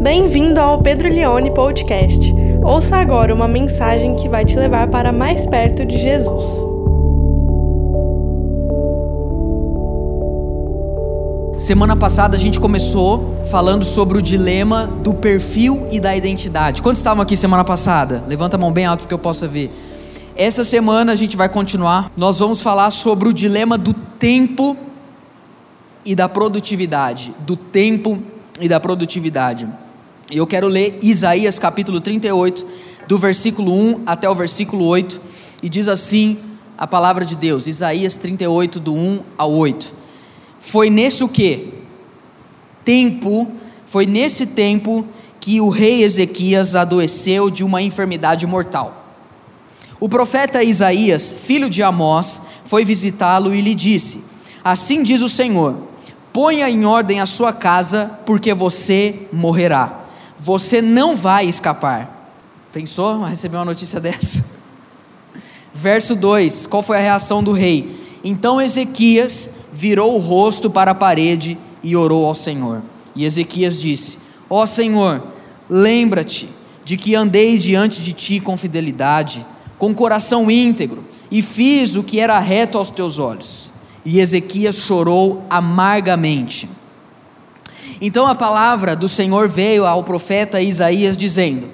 Bem-vindo ao Pedro Leone Podcast. Ouça agora uma mensagem que vai te levar para mais perto de Jesus. Semana passada a gente começou falando sobre o dilema do perfil e da identidade. Quantos estavam aqui semana passada? Levanta a mão bem alto que eu possa ver. Essa semana a gente vai continuar. Nós vamos falar sobre o dilema do tempo e da produtividade. Do tempo e da produtividade. Eu quero ler Isaías capítulo 38, do versículo 1 até o versículo 8, e diz assim a palavra de Deus, Isaías 38, do 1 ao 8. Foi nesse o que? Tempo, foi nesse tempo que o rei Ezequias adoeceu de uma enfermidade mortal. O profeta Isaías, filho de Amós, foi visitá-lo e lhe disse: Assim diz o Senhor: Ponha em ordem a sua casa, porque você morrerá você não vai escapar. Pensou receber uma notícia dessa? Verso 2: Qual foi a reação do rei? Então Ezequias virou o rosto para a parede e orou ao Senhor. E Ezequias disse: Ó oh Senhor, lembra-te de que andei diante de ti com fidelidade, com coração íntegro, e fiz o que era reto aos teus olhos. E Ezequias chorou amargamente. Então a palavra do Senhor veio ao profeta Isaías dizendo: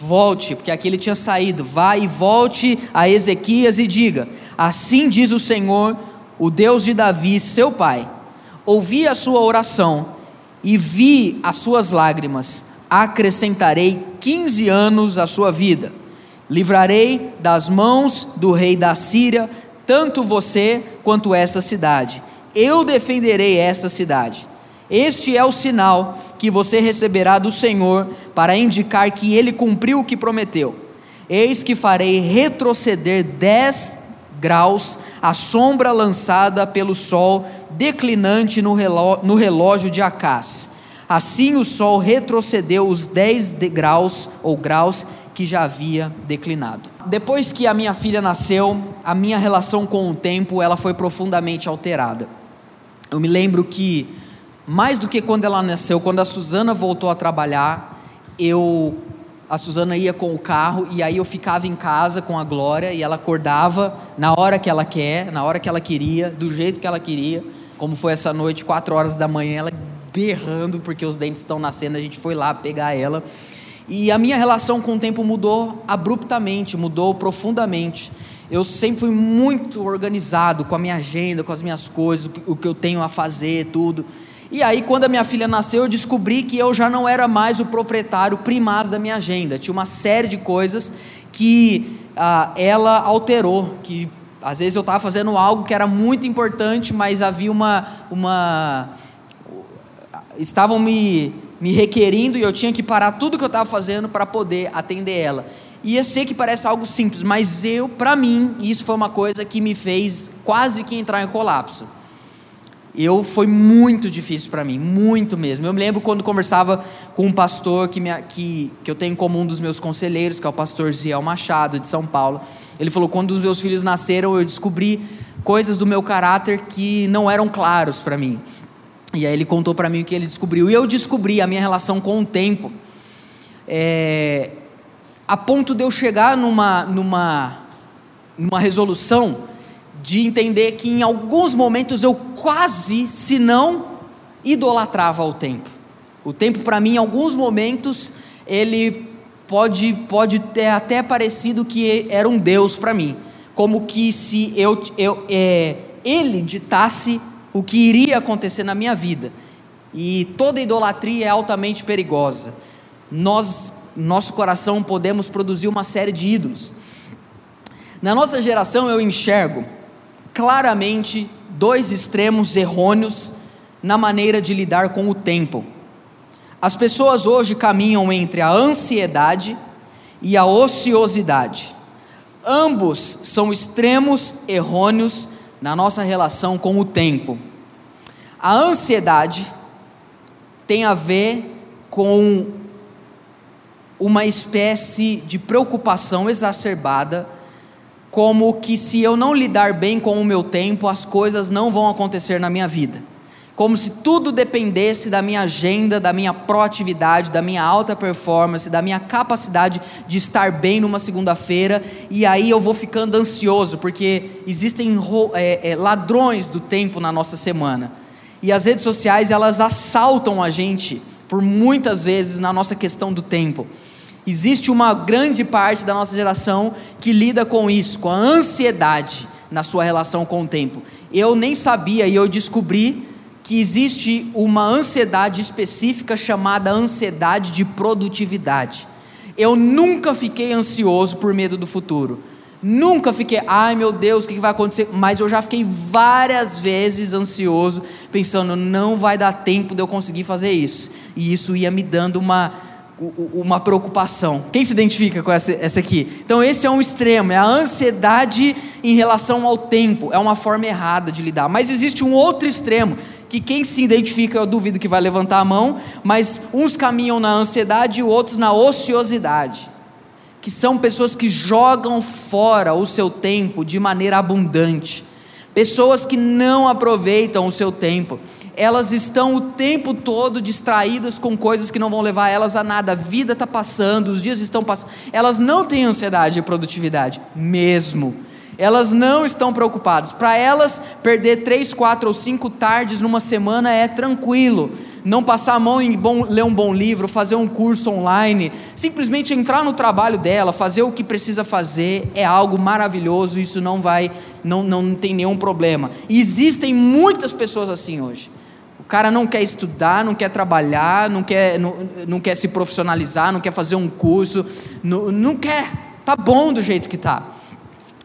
Volte, porque aqui ele tinha saído, vá e volte a Ezequias e diga: Assim diz o Senhor, o Deus de Davi, seu pai: Ouvi a sua oração e vi as suas lágrimas, acrescentarei 15 anos à sua vida. Livrarei das mãos do rei da Síria tanto você quanto esta cidade. Eu defenderei esta cidade este é o sinal que você receberá do Senhor para indicar que ele cumpriu o que prometeu. Eis que farei retroceder dez graus a sombra lançada pelo sol declinante no relógio de Acás. Assim o sol retrocedeu os dez graus ou graus que já havia declinado. Depois que a minha filha nasceu, a minha relação com o tempo ela foi profundamente alterada. Eu me lembro que mais do que quando ela nasceu, quando a Suzana voltou a trabalhar, eu a Suzana ia com o carro e aí eu ficava em casa com a Glória e ela acordava na hora que ela quer, na hora que ela queria, do jeito que ela queria, como foi essa noite, quatro horas da manhã, ela berrando porque os dentes estão nascendo, a gente foi lá pegar ela. E a minha relação com o tempo mudou abruptamente, mudou profundamente. Eu sempre fui muito organizado com a minha agenda, com as minhas coisas, o que eu tenho a fazer, tudo. E aí, quando a minha filha nasceu, eu descobri que eu já não era mais o proprietário primário da minha agenda. Tinha uma série de coisas que ah, ela alterou, que às vezes eu estava fazendo algo que era muito importante, mas havia uma. uma estavam me, me requerindo e eu tinha que parar tudo que eu estava fazendo para poder atender ela. E eu sei que parece algo simples, mas eu, para mim, isso foi uma coisa que me fez quase que entrar em colapso eu foi muito difícil para mim, muito mesmo. Eu me lembro quando conversava com um pastor que, me, que, que eu tenho como um dos meus conselheiros, que é o pastor Ziel Machado, de São Paulo. Ele falou: quando os meus filhos nasceram, eu descobri coisas do meu caráter que não eram claros para mim. E aí ele contou para mim o que ele descobriu. E eu descobri a minha relação com o tempo, é, a ponto de eu chegar numa, numa, numa resolução de entender que em alguns momentos eu quase, se não, idolatrava o tempo. O tempo para mim, em alguns momentos, ele pode, pode ter até parecido que era um Deus para mim, como que se eu, eu é, ele ditasse o que iria acontecer na minha vida. E toda idolatria é altamente perigosa. Nós, nosso coração, podemos produzir uma série de ídolos. Na nossa geração, eu enxergo claramente dois extremos errôneos na maneira de lidar com o tempo. As pessoas hoje caminham entre a ansiedade e a ociosidade. Ambos são extremos errôneos na nossa relação com o tempo. A ansiedade tem a ver com uma espécie de preocupação exacerbada como que se eu não lidar bem com o meu tempo, as coisas não vão acontecer na minha vida. como se tudo dependesse da minha agenda, da minha proatividade, da minha alta performance, da minha capacidade de estar bem numa segunda-feira, e aí eu vou ficando ansioso, porque existem é, é, ladrões do tempo na nossa semana, e as redes sociais elas assaltam a gente por muitas vezes na nossa questão do tempo. Existe uma grande parte da nossa geração que lida com isso, com a ansiedade na sua relação com o tempo. Eu nem sabia e eu descobri que existe uma ansiedade específica chamada ansiedade de produtividade. Eu nunca fiquei ansioso por medo do futuro. Nunca fiquei, ai meu Deus, o que vai acontecer? Mas eu já fiquei várias vezes ansioso, pensando, não vai dar tempo de eu conseguir fazer isso. E isso ia me dando uma, uma preocupação. Quem se identifica com essa, essa aqui? Então, esse é um extremo, é a ansiedade em relação ao tempo, é uma forma errada de lidar. Mas existe um outro extremo, que quem se identifica, eu duvido que vai levantar a mão, mas uns caminham na ansiedade e outros na ociosidade, que são pessoas que jogam fora o seu tempo de maneira abundante, pessoas que não aproveitam o seu tempo, elas estão o tempo todo distraídas com coisas que não vão levar elas a nada, a vida está passando, os dias estão passando, elas não têm ansiedade e produtividade, mesmo elas não estão preocupadas. Para elas, perder três, quatro ou cinco tardes numa semana é tranquilo. Não passar a mão em bom, ler um bom livro, fazer um curso online, simplesmente entrar no trabalho dela, fazer o que precisa fazer, é algo maravilhoso. Isso não vai, não, não tem nenhum problema. E existem muitas pessoas assim hoje. O cara não quer estudar, não quer trabalhar, não quer, não, não quer se profissionalizar, não quer fazer um curso, não, não quer. Tá bom do jeito que tá.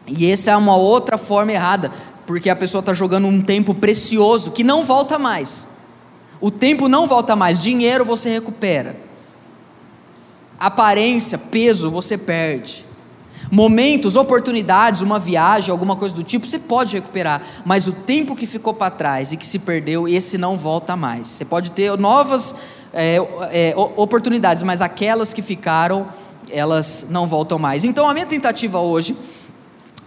E essa é uma outra forma errada, porque a pessoa está jogando um tempo precioso que não volta mais. O tempo não volta mais, dinheiro você recupera, aparência, peso você perde. Momentos, oportunidades, uma viagem, alguma coisa do tipo, você pode recuperar, mas o tempo que ficou para trás e que se perdeu, esse não volta mais. Você pode ter novas é, é, oportunidades, mas aquelas que ficaram, elas não voltam mais. Então, a minha tentativa hoje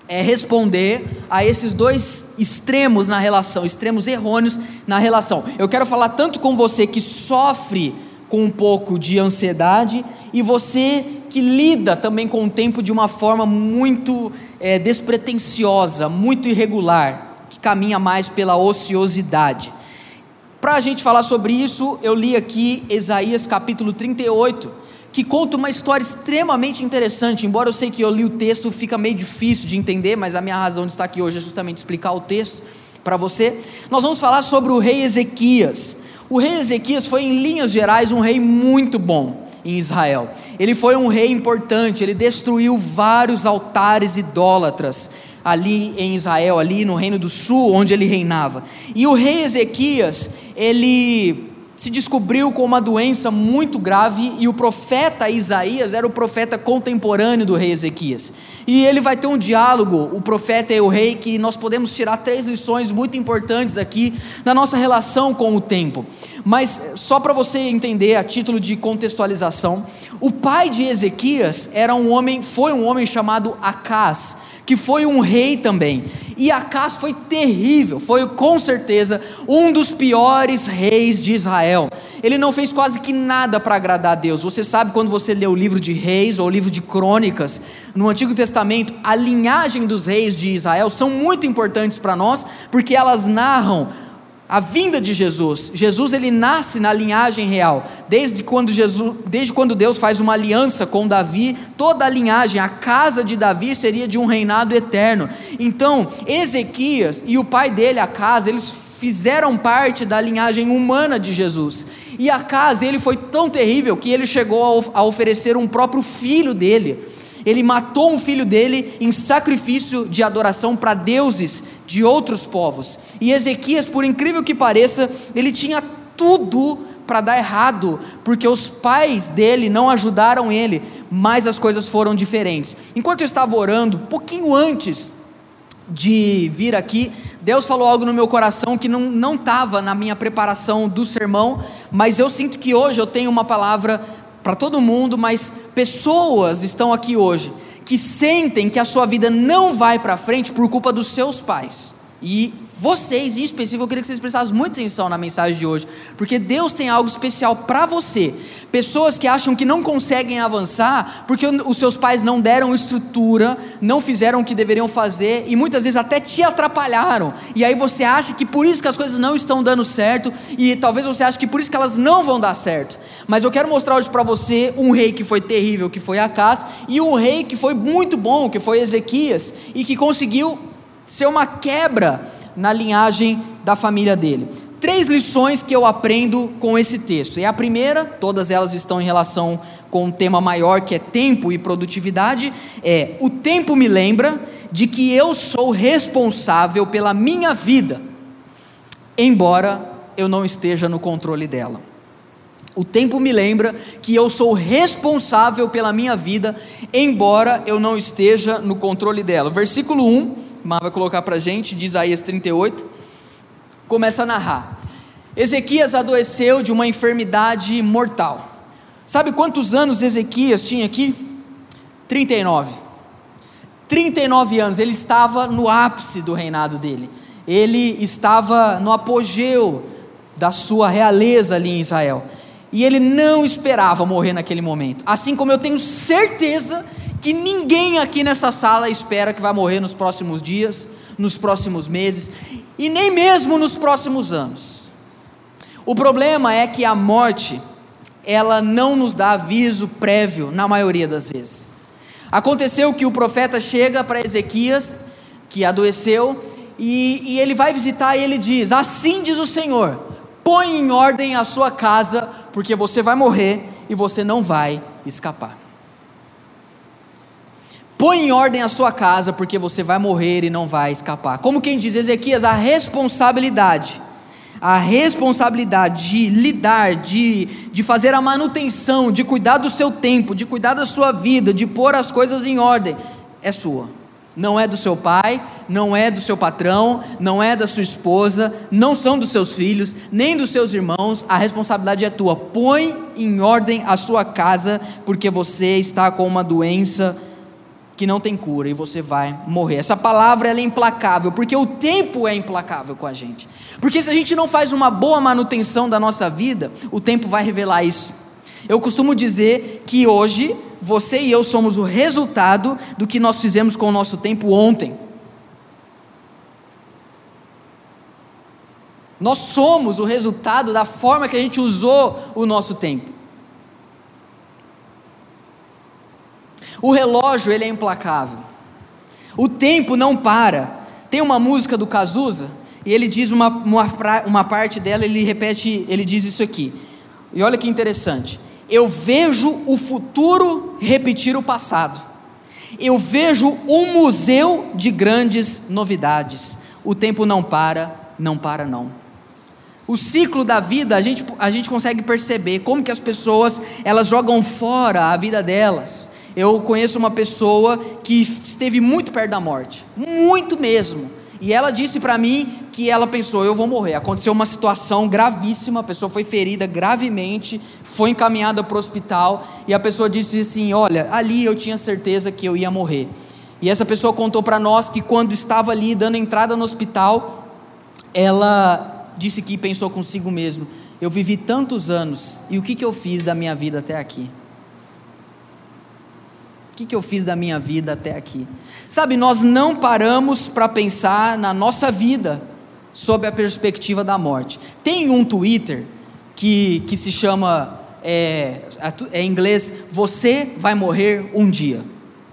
é, responder a esses dois extremos na relação, extremos errôneos na relação. Eu quero falar tanto com você que sofre com um pouco de ansiedade e você que lida também com o tempo de uma forma muito é, despretensiosa, muito irregular, que caminha mais pela ociosidade. Para a gente falar sobre isso, eu li aqui Isaías capítulo 38 que conta uma história extremamente interessante. Embora eu sei que eu li o texto, fica meio difícil de entender, mas a minha razão de estar aqui hoje é justamente explicar o texto para você. Nós vamos falar sobre o rei Ezequias. O rei Ezequias foi, em linhas gerais, um rei muito bom em Israel. Ele foi um rei importante, ele destruiu vários altares idólatras ali em Israel, ali no Reino do Sul, onde ele reinava. E o rei Ezequias, ele se descobriu com uma doença muito grave e o profeta Isaías era o profeta contemporâneo do rei Ezequias. E ele vai ter um diálogo, o profeta e o rei, que nós podemos tirar três lições muito importantes aqui na nossa relação com o tempo. Mas só para você entender a título de contextualização, o pai de Ezequias era um homem, foi um homem chamado Acás que foi um rei também. E Acas foi terrível, foi com certeza um dos piores reis de Israel. Ele não fez quase que nada para agradar a Deus. Você sabe quando você lê o livro de Reis ou o livro de Crônicas, no Antigo Testamento, a linhagem dos reis de Israel são muito importantes para nós, porque elas narram a vinda de Jesus. Jesus ele nasce na linhagem real. Desde quando Jesus, desde quando Deus faz uma aliança com Davi, toda a linhagem, a casa de Davi seria de um reinado eterno. Então, Ezequias e o pai dele, a casa, eles fizeram parte da linhagem humana de Jesus. E a casa, ele foi tão terrível que ele chegou a oferecer um próprio filho dele. Ele matou um filho dele em sacrifício de adoração para deuses de outros povos. E Ezequias, por incrível que pareça, ele tinha tudo para dar errado, porque os pais dele não ajudaram ele, mas as coisas foram diferentes. Enquanto eu estava orando, pouquinho antes de vir aqui, Deus falou algo no meu coração que não estava na minha preparação do sermão, mas eu sinto que hoje eu tenho uma palavra para todo mundo, mas pessoas estão aqui hoje que sentem que a sua vida não vai para frente por culpa dos seus pais. E vocês, em específico, eu queria que vocês prestassem muita atenção na mensagem de hoje, porque Deus tem algo especial para você. Pessoas que acham que não conseguem avançar porque os seus pais não deram estrutura, não fizeram o que deveriam fazer e muitas vezes até te atrapalharam. E aí você acha que por isso que as coisas não estão dando certo e talvez você ache que por isso que elas não vão dar certo. Mas eu quero mostrar hoje para você um rei que foi terrível, que foi Acás, e um rei que foi muito bom, que foi Ezequias, e que conseguiu ser uma quebra na linhagem da família dele. Três lições que eu aprendo com esse texto. E a primeira, todas elas estão em relação com um tema maior que é tempo e produtividade, é: o tempo me lembra de que eu sou responsável pela minha vida, embora eu não esteja no controle dela. O tempo me lembra que eu sou responsável pela minha vida, embora eu não esteja no controle dela. Versículo 1 Mar vai colocar para a gente, de Isaías 38, começa a narrar. Ezequias adoeceu de uma enfermidade mortal. Sabe quantos anos Ezequias tinha aqui? 39. 39 anos, ele estava no ápice do reinado dele. Ele estava no apogeu da sua realeza ali em Israel. E ele não esperava morrer naquele momento. Assim como eu tenho certeza que ninguém aqui nessa sala espera que vai morrer nos próximos dias, nos próximos meses e nem mesmo nos próximos anos. O problema é que a morte, ela não nos dá aviso prévio na maioria das vezes. Aconteceu que o profeta chega para Ezequias, que adoeceu, e, e ele vai visitar e ele diz: Assim diz o Senhor, põe em ordem a sua casa, porque você vai morrer e você não vai escapar. Põe em ordem a sua casa, porque você vai morrer e não vai escapar. Como quem diz, Ezequias, a responsabilidade, a responsabilidade de lidar, de, de fazer a manutenção, de cuidar do seu tempo, de cuidar da sua vida, de pôr as coisas em ordem, é sua. Não é do seu pai, não é do seu patrão, não é da sua esposa, não são dos seus filhos, nem dos seus irmãos, a responsabilidade é tua. Põe em ordem a sua casa, porque você está com uma doença que não tem cura e você vai morrer. Essa palavra é implacável, porque o tempo é implacável com a gente. Porque se a gente não faz uma boa manutenção da nossa vida, o tempo vai revelar isso. Eu costumo dizer que hoje você e eu somos o resultado do que nós fizemos com o nosso tempo ontem. Nós somos o resultado da forma que a gente usou o nosso tempo. O relógio ele é implacável. O tempo não para. Tem uma música do Cazuza e ele diz uma, uma, uma parte dela, ele repete, ele diz isso aqui. E olha que interessante. Eu vejo o futuro repetir o passado. Eu vejo um museu de grandes novidades. O tempo não para, não para não. O ciclo da vida, a gente, a gente consegue perceber como que as pessoas, elas jogam fora a vida delas. Eu conheço uma pessoa que esteve muito perto da morte, muito mesmo. E ela disse para mim que ela pensou: eu vou morrer. Aconteceu uma situação gravíssima, a pessoa foi ferida gravemente, foi encaminhada para o hospital e a pessoa disse assim: olha, ali eu tinha certeza que eu ia morrer. E essa pessoa contou para nós que quando estava ali dando entrada no hospital, ela disse que pensou consigo mesmo: eu vivi tantos anos e o que, que eu fiz da minha vida até aqui? O que, que eu fiz da minha vida até aqui? Sabe, nós não paramos para pensar na nossa vida sob a perspectiva da morte. Tem um Twitter que, que se chama, é, é em inglês, Você vai morrer um dia.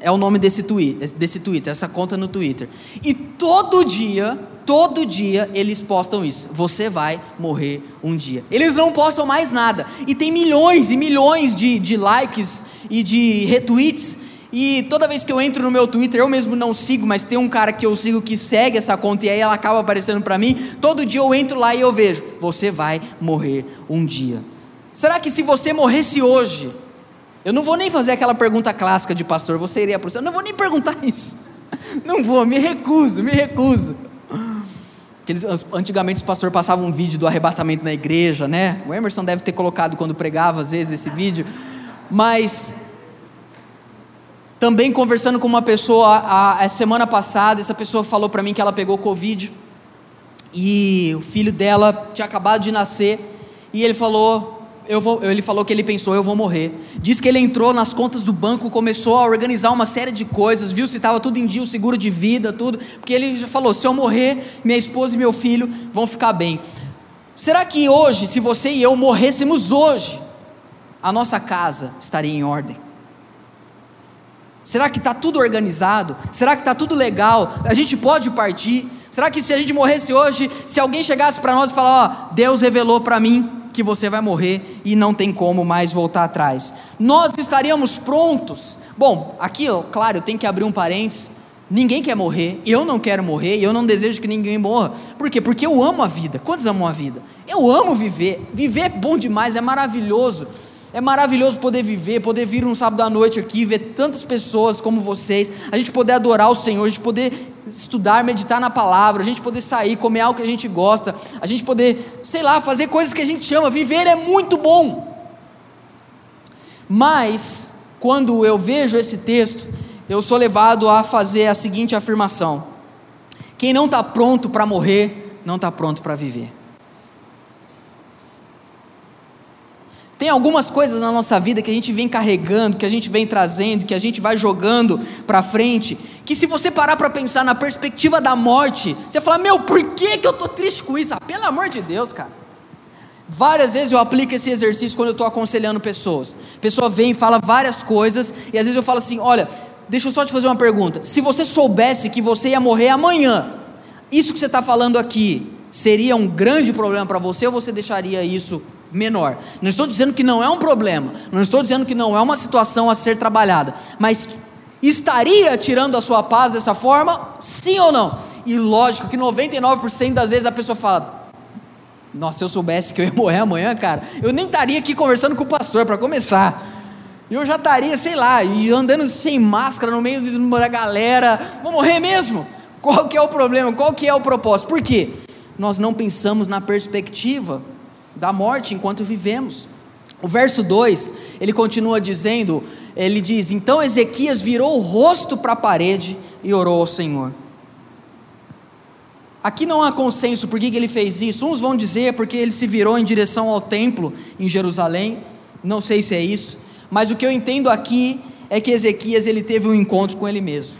É o nome desse, twi desse Twitter, essa conta no Twitter. E todo dia, todo dia eles postam isso. Você vai morrer um dia. Eles não postam mais nada. E tem milhões e milhões de, de likes e de retweets e toda vez que eu entro no meu Twitter, eu mesmo não sigo, mas tem um cara que eu sigo que segue essa conta e aí ela acaba aparecendo para mim. Todo dia eu entro lá e eu vejo: você vai morrer um dia. Será que se você morresse hoje, eu não vou nem fazer aquela pergunta clássica de pastor, você iria para o céu? Não vou nem perguntar isso. Não vou, me recuso, me recuso. Aqueles, antigamente os pastores passavam um vídeo do arrebatamento na igreja, né? O Emerson deve ter colocado quando pregava às vezes esse vídeo. Mas também conversando com uma pessoa a, a semana passada, essa pessoa falou para mim que ela pegou Covid. e o filho dela tinha acabado de nascer e ele falou eu vou, ele falou que ele pensou, eu vou morrer. Diz que ele entrou nas contas do banco, começou a organizar uma série de coisas, viu se estava tudo em dia, o seguro de vida, tudo, porque ele já falou: se eu morrer, minha esposa e meu filho vão ficar bem. Será que hoje, se você e eu morrêssemos hoje, a nossa casa estaria em ordem? Será que está tudo organizado? Será que está tudo legal? A gente pode partir? Será que se a gente morresse hoje, se alguém chegasse para nós e falar, ó, Deus revelou para mim que você vai morrer e não tem como mais voltar atrás. Nós estaríamos prontos. Bom, aqui, claro, eu tenho que abrir um parênteses. Ninguém quer morrer, eu não quero morrer, e eu não desejo que ninguém morra. Por quê? Porque eu amo a vida. Quantos amam a vida? Eu amo viver. Viver é bom demais, é maravilhoso. É maravilhoso poder viver, poder vir um sábado à noite aqui, ver tantas pessoas como vocês, a gente poder adorar o Senhor, a gente poder estudar, meditar na palavra, a gente poder sair, comer algo que a gente gosta, a gente poder, sei lá, fazer coisas que a gente ama. Viver é muito bom. Mas, quando eu vejo esse texto, eu sou levado a fazer a seguinte afirmação: quem não está pronto para morrer, não está pronto para viver. Tem algumas coisas na nossa vida que a gente vem carregando, que a gente vem trazendo, que a gente vai jogando para frente, que se você parar para pensar na perspectiva da morte, você fala: "Meu, por que que eu tô triste com isso?" Ah, pelo amor de Deus, cara. Várias vezes eu aplico esse exercício quando eu estou aconselhando pessoas. A pessoa vem e fala várias coisas, e às vezes eu falo assim: olha, deixa eu só te fazer uma pergunta. Se você soubesse que você ia morrer amanhã, isso que você está falando aqui seria um grande problema para você ou você deixaria isso menor. Não estou dizendo que não é um problema, não estou dizendo que não é uma situação a ser trabalhada, mas estaria tirando a sua paz dessa forma? Sim ou não? E lógico que 99% das vezes a pessoa fala: Nossa, se eu soubesse que eu ia morrer amanhã, cara, eu nem estaria aqui conversando com o pastor para começar. Eu já estaria, sei lá, andando sem máscara no meio da galera. Vou morrer mesmo? Qual que é o problema? Qual que é o propósito? Por quê? Nós não pensamos na perspectiva da morte enquanto vivemos. O verso 2, ele continua dizendo, ele diz: Então Ezequias virou o rosto para a parede e orou ao Senhor. Aqui não há consenso por que ele fez isso. Uns vão dizer porque ele se virou em direção ao templo em Jerusalém. Não sei se é isso, mas o que eu entendo aqui é que Ezequias ele teve um encontro com ele mesmo.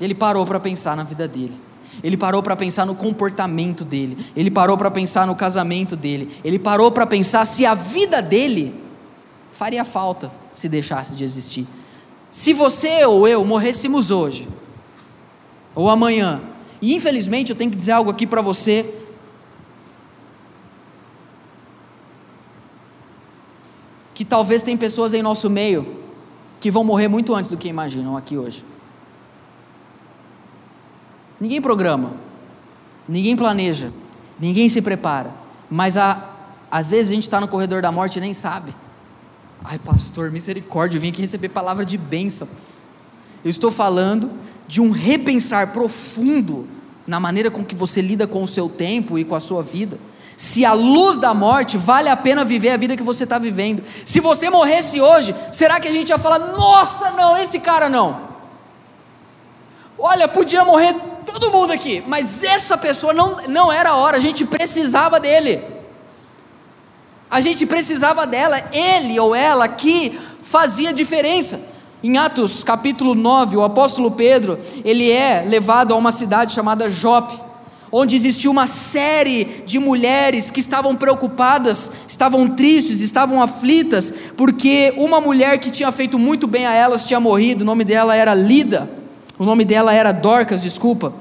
Ele parou para pensar na vida dele. Ele parou para pensar no comportamento dele, ele parou para pensar no casamento dele, ele parou para pensar se a vida dele faria falta se deixasse de existir. Se você ou eu morrêssemos hoje, ou amanhã, e infelizmente eu tenho que dizer algo aqui para você, que talvez tem pessoas em nosso meio que vão morrer muito antes do que imaginam aqui hoje. Ninguém programa, ninguém planeja, ninguém se prepara, mas a, às vezes a gente está no corredor da morte e nem sabe. Ai, pastor, misericórdia, eu vim aqui receber palavra de bênção. Eu estou falando de um repensar profundo na maneira com que você lida com o seu tempo e com a sua vida. Se a luz da morte vale a pena viver a vida que você está vivendo. Se você morresse hoje, será que a gente ia falar: nossa, não, esse cara não? Olha, podia morrer todo mundo aqui, mas essa pessoa não, não era a hora, a gente precisava dele. A gente precisava dela, ele ou ela que fazia diferença. Em Atos capítulo 9, o apóstolo Pedro, ele é levado a uma cidade chamada Jope, onde existiu uma série de mulheres que estavam preocupadas, estavam tristes, estavam aflitas, porque uma mulher que tinha feito muito bem a elas tinha morrido, o nome dela era Lida. O nome dela era Dorcas, desculpa,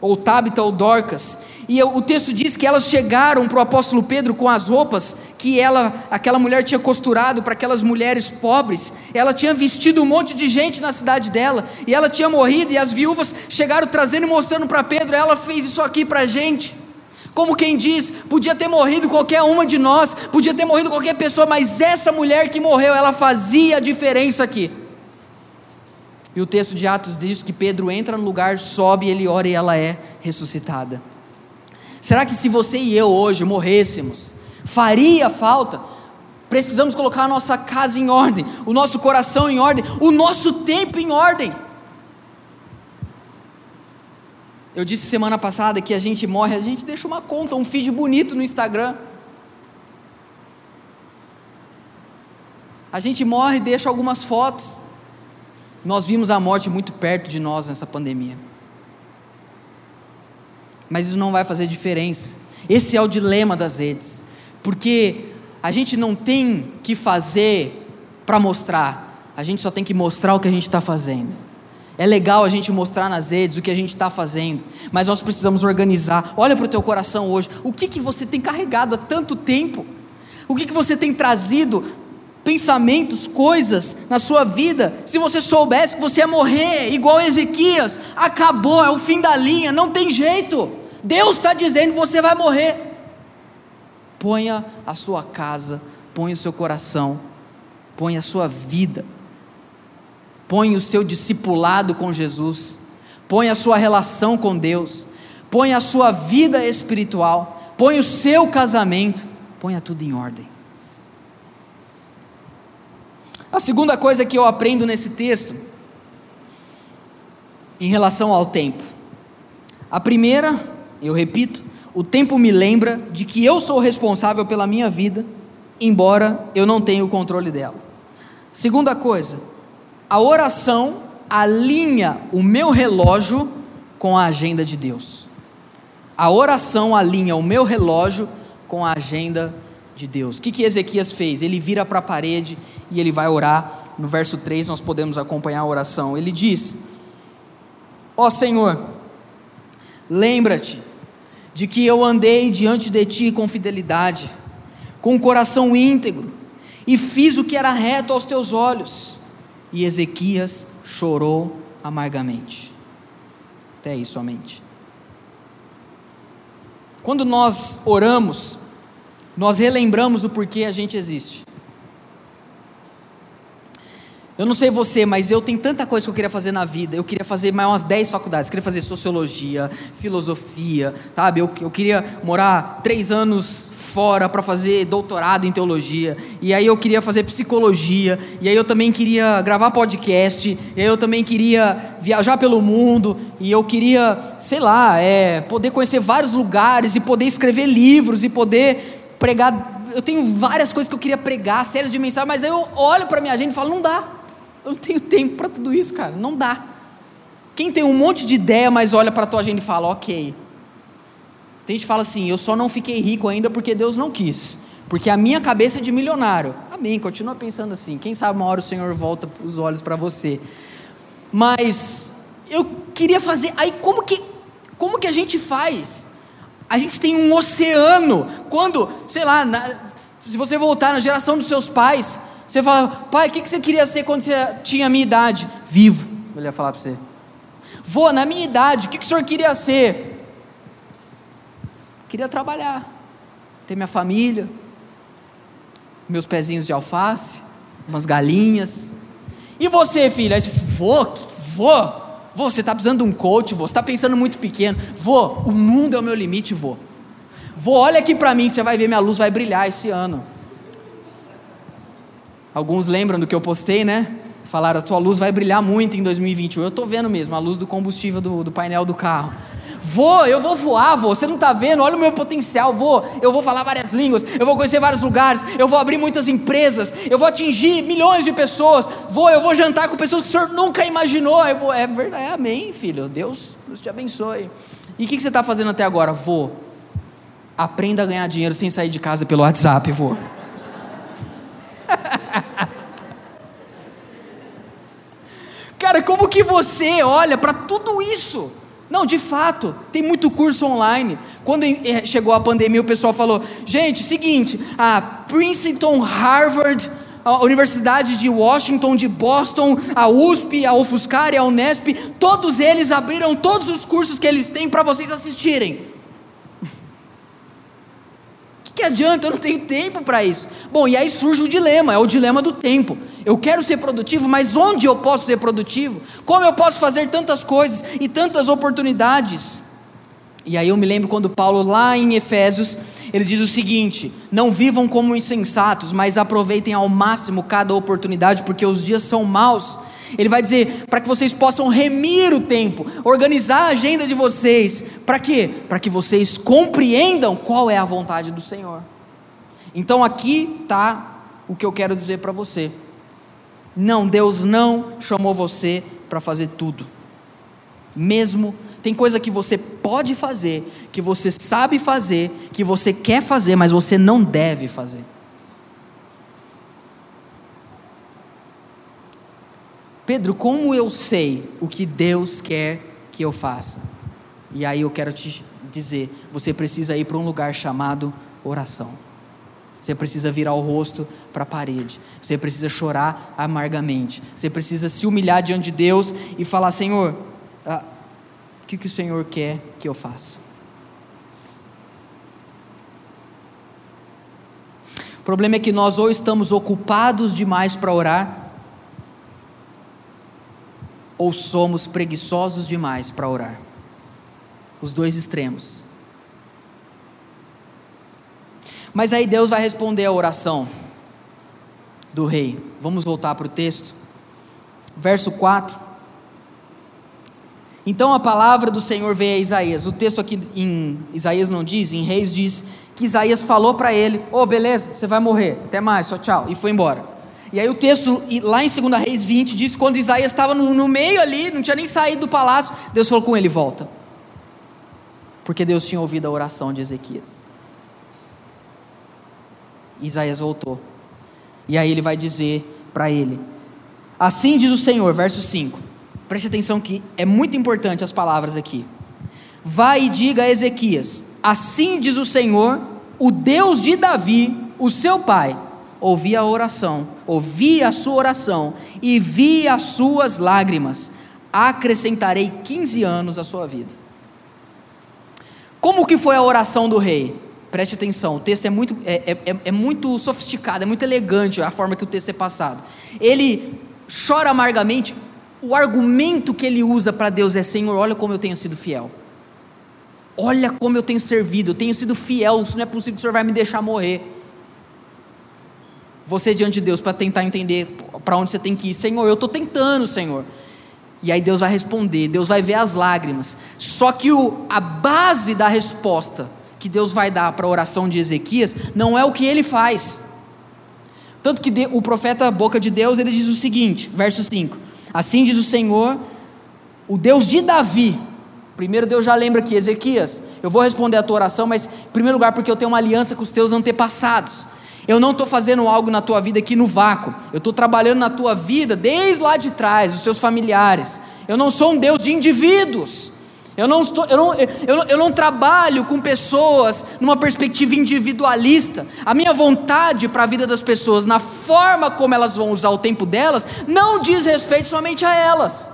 ou Tabita ou Dorcas. E o texto diz que elas chegaram para o apóstolo Pedro com as roupas que ela, aquela mulher tinha costurado para aquelas mulheres pobres. Ela tinha vestido um monte de gente na cidade dela e ela tinha morrido e as viúvas chegaram trazendo e mostrando para Pedro. Ela fez isso aqui para a gente. Como quem diz, podia ter morrido qualquer uma de nós, podia ter morrido qualquer pessoa, mas essa mulher que morreu, ela fazia a diferença aqui. E o texto de Atos diz que Pedro entra no lugar, sobe, ele ora e ela é ressuscitada. Será que se você e eu hoje morrêssemos, faria falta? Precisamos colocar a nossa casa em ordem, o nosso coração em ordem, o nosso tempo em ordem. Eu disse semana passada que a gente morre, a gente deixa uma conta, um feed bonito no Instagram. A gente morre e deixa algumas fotos. Nós vimos a morte muito perto de nós nessa pandemia. Mas isso não vai fazer diferença. Esse é o dilema das redes. Porque a gente não tem que fazer para mostrar, a gente só tem que mostrar o que a gente está fazendo. É legal a gente mostrar nas redes o que a gente está fazendo, mas nós precisamos organizar. Olha para o teu coração hoje. O que, que você tem carregado há tanto tempo? O que, que você tem trazido? Pensamentos, coisas na sua vida. Se você soubesse que você ia morrer, igual Ezequias, acabou, é o fim da linha, não tem jeito. Deus está dizendo que você vai morrer. Ponha a sua casa, ponha o seu coração, ponha a sua vida Põe o seu discipulado com Jesus, põe a sua relação com Deus, põe a sua vida espiritual, põe o seu casamento, ponha tudo em ordem. A segunda coisa que eu aprendo nesse texto, em relação ao tempo. A primeira, eu repito, o tempo me lembra de que eu sou responsável pela minha vida, embora eu não tenha o controle dela. Segunda coisa, a oração alinha o meu relógio com a agenda de Deus. A oração alinha o meu relógio com a agenda de Deus. O que, que Ezequias fez? Ele vira para a parede e ele vai orar. No verso 3 nós podemos acompanhar a oração. Ele diz: Ó oh Senhor, lembra-te de que eu andei diante de ti com fidelidade, com um coração íntegro, e fiz o que era reto aos teus olhos e Ezequias chorou amargamente. Até aí somente. Quando nós oramos, nós relembramos o porquê a gente existe. Eu não sei você, mas eu tenho tanta coisa que eu queria fazer na vida. Eu queria fazer mais umas 10 faculdades. Eu queria fazer sociologia, filosofia, sabe? Eu, eu queria morar três anos fora para fazer doutorado em teologia. E aí eu queria fazer psicologia. E aí eu também queria gravar podcast. E aí eu também queria viajar pelo mundo. E eu queria, sei lá, é, poder conhecer vários lugares e poder escrever livros e poder pregar. Eu tenho várias coisas que eu queria pregar, séries de mensagens, mas aí eu olho para minha agenda e falo, não dá. Eu não tenho tempo para tudo isso, cara. Não dá. Quem tem um monte de ideia, mas olha para a tua agenda e fala, ok. Tem gente que fala assim, eu só não fiquei rico ainda porque Deus não quis. Porque a minha cabeça é de milionário. Amém, continua pensando assim. Quem sabe uma hora o Senhor volta os olhos para você. Mas eu queria fazer. Aí como que, como que a gente faz? A gente tem um oceano. Quando, sei lá, na, se você voltar na geração dos seus pais, você fala, pai, o que você queria ser quando você tinha a minha idade? Vivo, ele ia falar para você. Vô, na minha idade, o que o senhor queria ser? Queria trabalhar, ter minha família, meus pezinhos de alface, umas galinhas. E você, filha? Vô, vô, você está precisando de um coach, você está pensando muito pequeno. Vô, o mundo é o meu limite, vô. Vô, olha aqui para mim, você vai ver minha luz vai brilhar esse ano. Alguns lembram do que eu postei, né? Falaram, a tua luz vai brilhar muito em 2021. Eu estou vendo mesmo, a luz do combustível do, do painel do carro. Vou, eu vou voar, vou. Você não está vendo? Olha o meu potencial, vou. Eu vou falar várias línguas, eu vou conhecer vários lugares, eu vou abrir muitas empresas, eu vou atingir milhões de pessoas. Vou, eu vou jantar com pessoas que o senhor nunca imaginou. Eu vou, é verdade, amém, filho. Deus, Deus te abençoe. E o que, que você está fazendo até agora? Vou. Aprenda a ganhar dinheiro sem sair de casa pelo WhatsApp, vou. Cara, como que você olha para tudo isso? Não, de fato, tem muito curso online. Quando eh, chegou a pandemia, o pessoal falou: gente, seguinte, a Princeton, Harvard, a Universidade de Washington, de Boston, a USP, a UFSCar e a Unesp, todos eles abriram todos os cursos que eles têm para vocês assistirem que adianta? Eu não tenho tempo para isso. Bom, e aí surge o dilema, é o dilema do tempo. Eu quero ser produtivo, mas onde eu posso ser produtivo? Como eu posso fazer tantas coisas e tantas oportunidades? E aí eu me lembro quando Paulo, lá em Efésios, ele diz o seguinte: Não vivam como insensatos, mas aproveitem ao máximo cada oportunidade, porque os dias são maus. Ele vai dizer para que vocês possam remir o tempo, organizar a agenda de vocês. Para quê? Para que vocês compreendam qual é a vontade do Senhor. Então aqui está o que eu quero dizer para você. Não, Deus não chamou você para fazer tudo. Mesmo tem coisa que você pode fazer, que você sabe fazer, que você quer fazer, mas você não deve fazer. Pedro, como eu sei o que Deus quer que eu faça? E aí eu quero te dizer: você precisa ir para um lugar chamado oração. Você precisa virar o rosto para a parede. Você precisa chorar amargamente. Você precisa se humilhar diante de Deus e falar: Senhor, ah, o que, que o Senhor quer que eu faça? O problema é que nós ou estamos ocupados demais para orar, ou somos preguiçosos demais para orar. Os dois extremos. Mas aí Deus vai responder a oração do rei. Vamos voltar para o texto. Verso 4. Então a palavra do Senhor veio a Isaías. O texto aqui em Isaías não diz, em Reis diz que Isaías falou para ele: Ô, oh, beleza, você vai morrer, até mais, só tchau. E foi embora. E aí o texto, lá em 2 Reis 20, diz quando Isaías estava no, no meio ali, não tinha nem saído do palácio, Deus falou com ele: volta. Porque Deus tinha ouvido a oração de Ezequias. Isaías voltou. E aí ele vai dizer para ele: Assim diz o Senhor, verso 5. Preste atenção que é muito importante as palavras aqui. Vai e diga a Ezequias: Assim diz o Senhor, o Deus de Davi, o seu pai ouvi a oração, ouvi a sua oração e vi as suas lágrimas. Acrescentarei 15 anos à sua vida. Como que foi a oração do rei? Preste atenção, o texto é muito, é, é, é muito sofisticado, é muito elegante a forma que o texto é passado. Ele chora amargamente, o argumento que ele usa para Deus é: Senhor, olha como eu tenho sido fiel. Olha como eu tenho servido, eu tenho sido fiel, isso não é possível que o Senhor vai me deixar morrer você diante de Deus para tentar entender para onde você tem que ir. Senhor, eu estou tentando, Senhor. E aí Deus vai responder, Deus vai ver as lágrimas. Só que o, a base da resposta que Deus vai dar para a oração de Ezequias não é o que ele faz. Tanto que o profeta boca de Deus, ele diz o seguinte, verso 5: Assim diz o Senhor, o Deus de Davi. Primeiro Deus já lembra que Ezequias, eu vou responder a tua oração, mas em primeiro lugar porque eu tenho uma aliança com os teus antepassados. Eu não estou fazendo algo na tua vida aqui no vácuo. Eu estou trabalhando na tua vida desde lá de trás, os seus familiares. Eu não sou um Deus de indivíduos. Eu não, estou, eu, não, eu, eu não trabalho com pessoas numa perspectiva individualista. A minha vontade para a vida das pessoas, na forma como elas vão usar o tempo delas, não diz respeito somente a elas.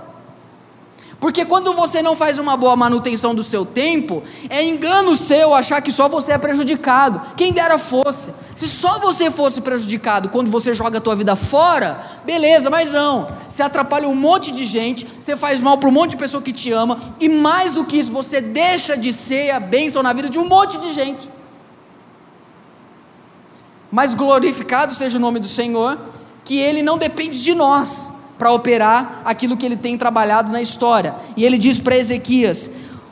Porque quando você não faz uma boa manutenção do seu tempo, é engano seu achar que só você é prejudicado. Quem dera fosse. Se só você fosse prejudicado quando você joga a tua vida fora, beleza, mas não. Você atrapalha um monte de gente, você faz mal para um monte de pessoa que te ama, e mais do que isso, você deixa de ser a bênção na vida de um monte de gente. Mas glorificado seja o nome do Senhor, que Ele não depende de nós para operar aquilo que ele tem trabalhado na história. E ele diz para Ezequias: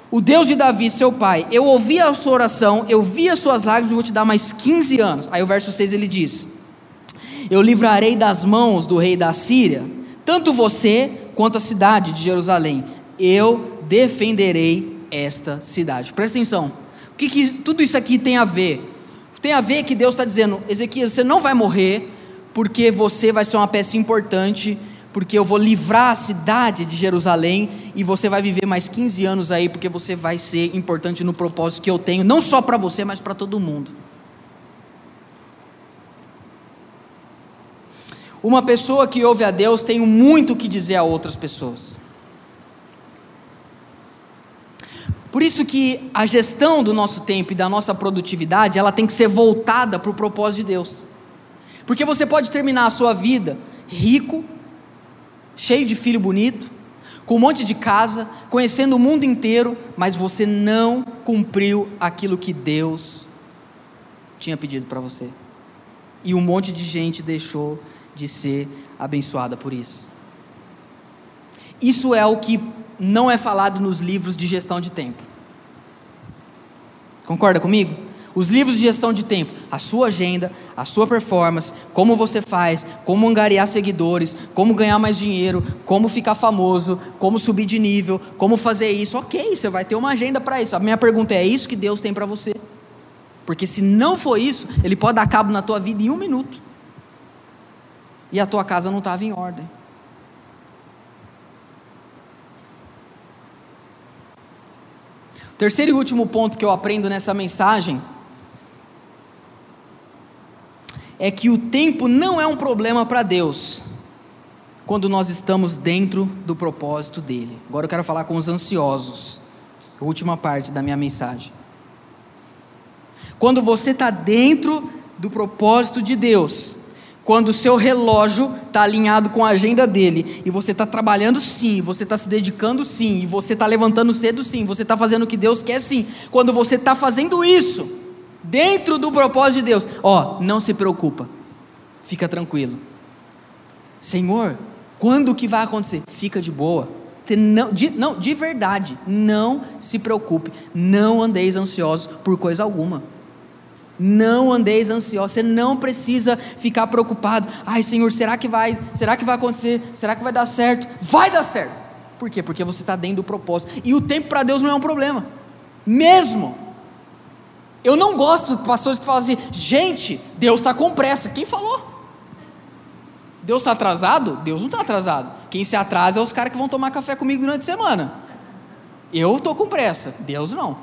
O Deus de Davi, seu pai, eu ouvi a sua oração, eu vi as suas lágrimas, vou te dar mais 15 anos. Aí o verso 6 ele diz: Eu livrarei das mãos do rei da Síria, tanto você quanto a cidade de Jerusalém. Eu defenderei esta cidade. Presta atenção. O que, que tudo isso aqui tem a ver? Tem a ver que Deus está dizendo, Ezequias, você não vai morrer, porque você vai ser uma peça importante porque eu vou livrar a cidade de Jerusalém e você vai viver mais 15 anos aí, porque você vai ser importante no propósito que eu tenho, não só para você, mas para todo mundo. Uma pessoa que ouve a Deus tem muito o que dizer a outras pessoas. Por isso que a gestão do nosso tempo e da nossa produtividade, ela tem que ser voltada para o propósito de Deus. Porque você pode terminar a sua vida rico, cheio de filho bonito, com um monte de casa, conhecendo o mundo inteiro, mas você não cumpriu aquilo que Deus tinha pedido para você. E um monte de gente deixou de ser abençoada por isso. Isso é o que não é falado nos livros de gestão de tempo. Concorda comigo? Os livros de gestão de tempo, a sua agenda, a sua performance, como você faz, como angariar seguidores, como ganhar mais dinheiro, como ficar famoso, como subir de nível, como fazer isso. Ok, você vai ter uma agenda para isso. A minha pergunta é: é isso que Deus tem para você? Porque se não for isso, Ele pode dar cabo na tua vida em um minuto. E a tua casa não estava em ordem. Terceiro e último ponto que eu aprendo nessa mensagem é que o tempo não é um problema para Deus quando nós estamos dentro do propósito dele. Agora eu quero falar com os ansiosos, a última parte da minha mensagem. Quando você está dentro do propósito de Deus, quando o seu relógio está alinhado com a agenda dele, e você está trabalhando sim, você está se dedicando sim, e você está levantando cedo sim, você está fazendo o que Deus quer sim. Quando você está fazendo isso, dentro do propósito de Deus, ó, não se preocupa, fica tranquilo. Senhor, quando que vai acontecer? Fica de boa. Não de, não, de verdade, não se preocupe, não andeis ansiosos por coisa alguma. Não andeis ansiosos, você não precisa ficar preocupado. Ai, Senhor, será que vai? Será que vai acontecer? Será que vai dar certo? Vai dar certo. Por quê? Porque você está dentro do propósito. E o tempo para Deus não é um problema. Mesmo. Eu não gosto de pastores que falam assim, gente, Deus está com pressa. Quem falou? Deus está atrasado? Deus não está atrasado. Quem se atrasa é os caras que vão tomar café comigo durante a semana. Eu estou com pressa, Deus não.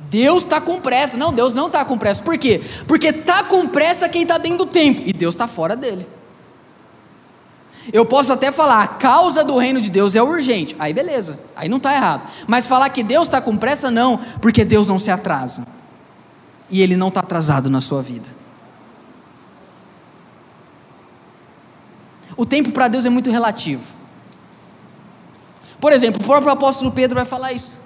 Deus está com pressa. Não, Deus não está com pressa. Por quê? Porque está com pressa quem está dentro do tempo e Deus está fora dele. Eu posso até falar, a causa do reino de Deus é urgente. Aí beleza, aí não está errado. Mas falar que Deus está com pressa, não, porque Deus não se atrasa. E Ele não está atrasado na sua vida. O tempo para Deus é muito relativo. Por exemplo, o próprio apóstolo Pedro vai falar isso.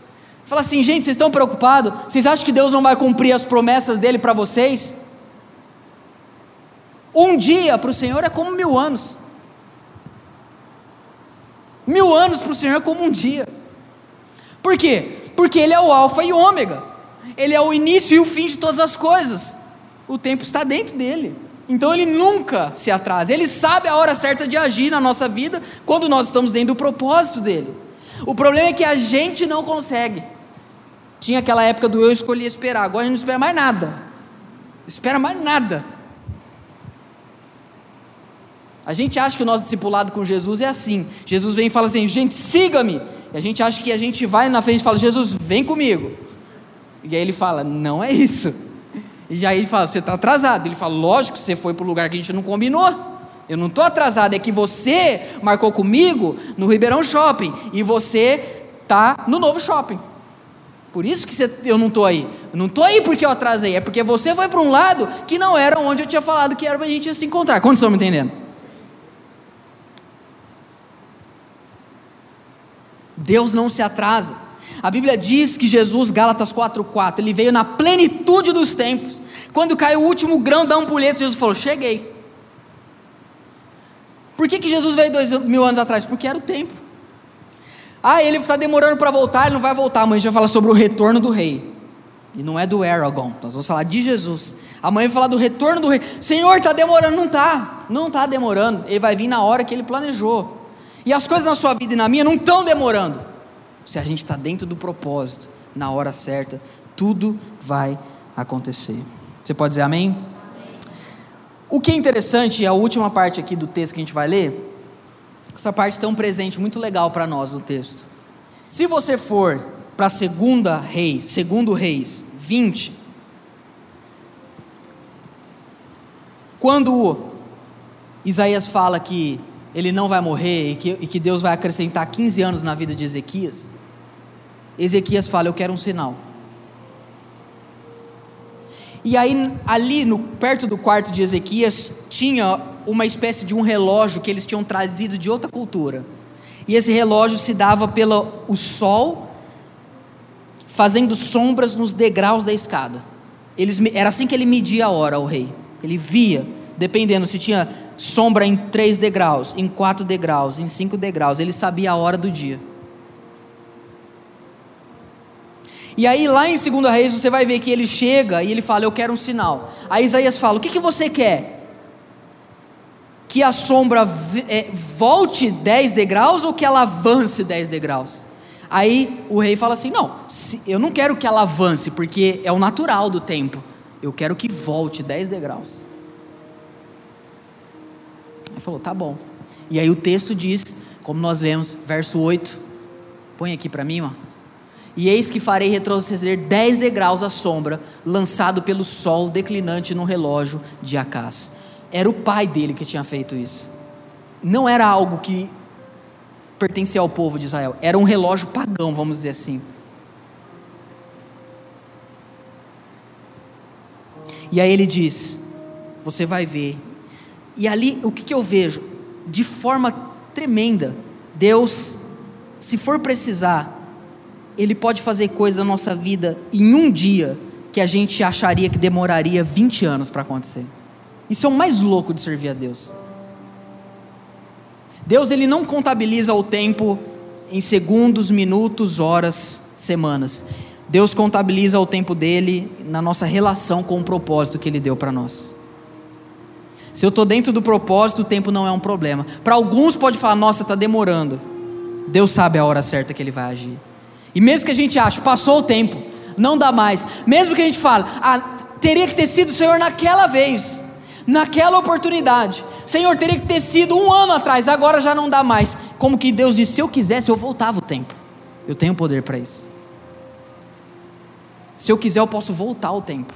Fala assim, gente, vocês estão preocupados? Vocês acham que Deus não vai cumprir as promessas dele para vocês? Um dia para o Senhor é como mil anos. Mil anos para o Senhor é como um dia. Por quê? Porque Ele é o Alfa e o Ômega. Ele é o início e o fim de todas as coisas. O tempo está dentro dele. Então Ele nunca se atrasa. Ele sabe a hora certa de agir na nossa vida quando nós estamos dentro do propósito dele. O problema é que a gente não consegue. Tinha aquela época do eu escolhi esperar, agora a gente não espera mais nada. Espera mais nada. A gente acha que o nosso discipulado com Jesus é assim. Jesus vem e fala assim: gente, siga-me. E a gente acha que a gente vai na frente e fala: Jesus, vem comigo. E aí ele fala: não é isso. E aí ele fala: você está atrasado. Ele fala: lógico, você foi para o lugar que a gente não combinou. Eu não estou atrasado, é que você marcou comigo no Ribeirão Shopping e você está no novo shopping. Por isso que você, eu não estou aí. Eu não estou aí porque eu atrasei, é porque você foi para um lado que não era onde eu tinha falado que era para a gente se encontrar. Quantos estão me entendendo? Deus não se atrasa. A Bíblia diz que Jesus, Gálatas 4,4, ele veio na plenitude dos tempos. Quando caiu o último grão da ampulheta, Jesus falou: Cheguei. Por que, que Jesus veio dois mil anos atrás? Porque era o tempo. Ah, ele está demorando para voltar, ele não vai voltar. Amanhã a gente vai falar sobre o retorno do rei. E não é do Aragorn, nós vamos falar de Jesus. Amanhã vai falar do retorno do rei. Senhor, está demorando, não está. Não está demorando. Ele vai vir na hora que ele planejou. E as coisas na sua vida e na minha não estão demorando. Se a gente está dentro do propósito, na hora certa, tudo vai acontecer. Você pode dizer amém? O que é interessante, a última parte aqui do texto que a gente vai ler, essa parte tem um presente muito legal para nós no texto. Se você for para segunda Reis, segundo Reis 20, quando Isaías fala que ele não vai morrer e que, e que Deus vai acrescentar 15 anos na vida de Ezequias, Ezequias fala: Eu quero um sinal. E aí, ali no, perto do quarto de Ezequias, tinha uma espécie de um relógio que eles tinham trazido de outra cultura. E esse relógio se dava pelo o sol, fazendo sombras nos degraus da escada. Eles, era assim que ele media a hora, o rei. Ele via, dependendo se tinha sombra em três degraus, em quatro degraus, em cinco degraus. Ele sabia a hora do dia. E aí, lá em 2 Reis, você vai ver que ele chega e ele fala: Eu quero um sinal. Aí Isaías fala: O que, que você quer? Que a sombra é, volte 10 degraus ou que ela avance 10 degraus? Aí o rei fala assim: Não, eu não quero que ela avance, porque é o natural do tempo. Eu quero que volte 10 degraus. Ele falou: Tá bom. E aí o texto diz, como nós lemos, verso 8. Põe aqui para mim, ó. E eis que farei retroceder dez degraus a sombra, lançado pelo sol declinante no relógio de Acás. Era o pai dele que tinha feito isso. Não era algo que pertencia ao povo de Israel, era um relógio pagão, vamos dizer assim. E aí ele diz: Você vai ver. E ali, o que, que eu vejo? De forma tremenda, Deus, se for precisar, ele pode fazer coisas na nossa vida em um dia que a gente acharia que demoraria 20 anos para acontecer. Isso é o mais louco de servir a Deus. Deus ele não contabiliza o tempo em segundos, minutos, horas, semanas. Deus contabiliza o tempo dele na nossa relação com o propósito que ele deu para nós. Se eu estou dentro do propósito, o tempo não é um problema. Para alguns pode falar, nossa, está demorando. Deus sabe a hora certa que ele vai agir. E mesmo que a gente ache, passou o tempo, não dá mais. Mesmo que a gente fale, ah, teria que ter sido o Senhor naquela vez, naquela oportunidade. Senhor, teria que ter sido um ano atrás, agora já não dá mais. Como que Deus disse: se eu quisesse, eu voltava o tempo. Eu tenho poder para isso. Se eu quiser, eu posso voltar o tempo.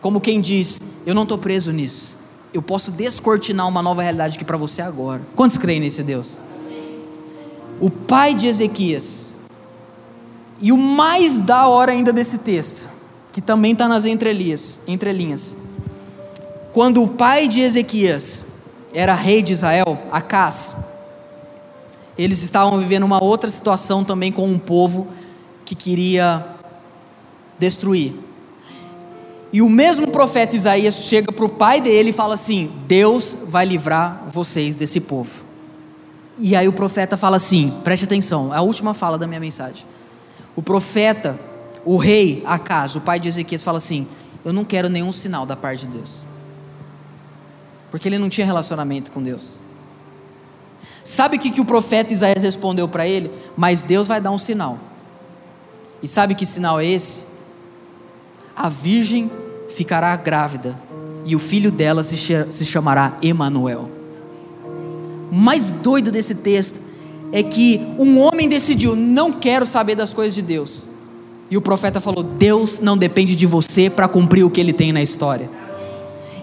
Como quem diz: eu não estou preso nisso. Eu posso descortinar uma nova realidade aqui para você agora. Quantos creem nesse Deus? O pai de Ezequias e o mais da hora ainda desse texto, que também está nas entrelinhas, entrelinhas. Quando o pai de Ezequias era rei de Israel, Acás, eles estavam vivendo uma outra situação também com um povo que queria destruir. E o mesmo profeta Isaías chega para o pai dele e fala assim: Deus vai livrar vocês desse povo. E aí o profeta fala assim: preste atenção, é a última fala da minha mensagem. O profeta, o rei Acas, o pai de Ezequias, fala assim: Eu não quero nenhum sinal da parte de Deus. Porque ele não tinha relacionamento com Deus. Sabe o que, que o profeta Isaías respondeu para ele? Mas Deus vai dar um sinal. E sabe que sinal é esse? A virgem ficará grávida e o filho dela se, se chamará Emanuel. O mais doido desse texto é que um homem decidiu: não quero saber das coisas de Deus. E o profeta falou: Deus não depende de você para cumprir o que ele tem na história.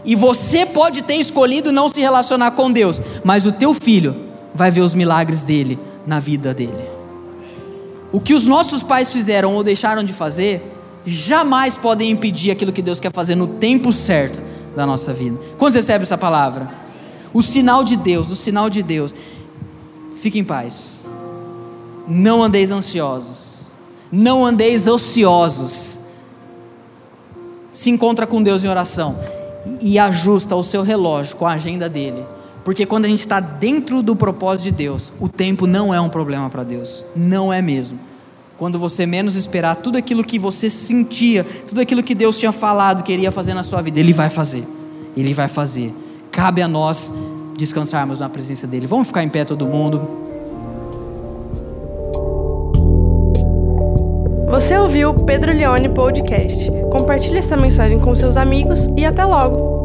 E você pode ter escolhido não se relacionar com Deus, mas o teu filho vai ver os milagres dele na vida dele. O que os nossos pais fizeram ou deixaram de fazer, jamais podem impedir aquilo que Deus quer fazer no tempo certo da nossa vida. Quando você recebe essa palavra? O sinal de Deus, o sinal de Deus. Fique em paz. Não andeis ansiosos. Não andeis ociosos. Se encontra com Deus em oração e ajusta o seu relógio com a agenda dele. Porque quando a gente está dentro do propósito de Deus, o tempo não é um problema para Deus. Não é mesmo. Quando você menos esperar, tudo aquilo que você sentia, tudo aquilo que Deus tinha falado que iria fazer na sua vida, Ele vai fazer. Ele vai fazer. Cabe a nós descansarmos na presença dEle. Vamos ficar em pé todo mundo. Você ouviu o Pedro Leone Podcast. Compartilhe essa mensagem com seus amigos e até logo!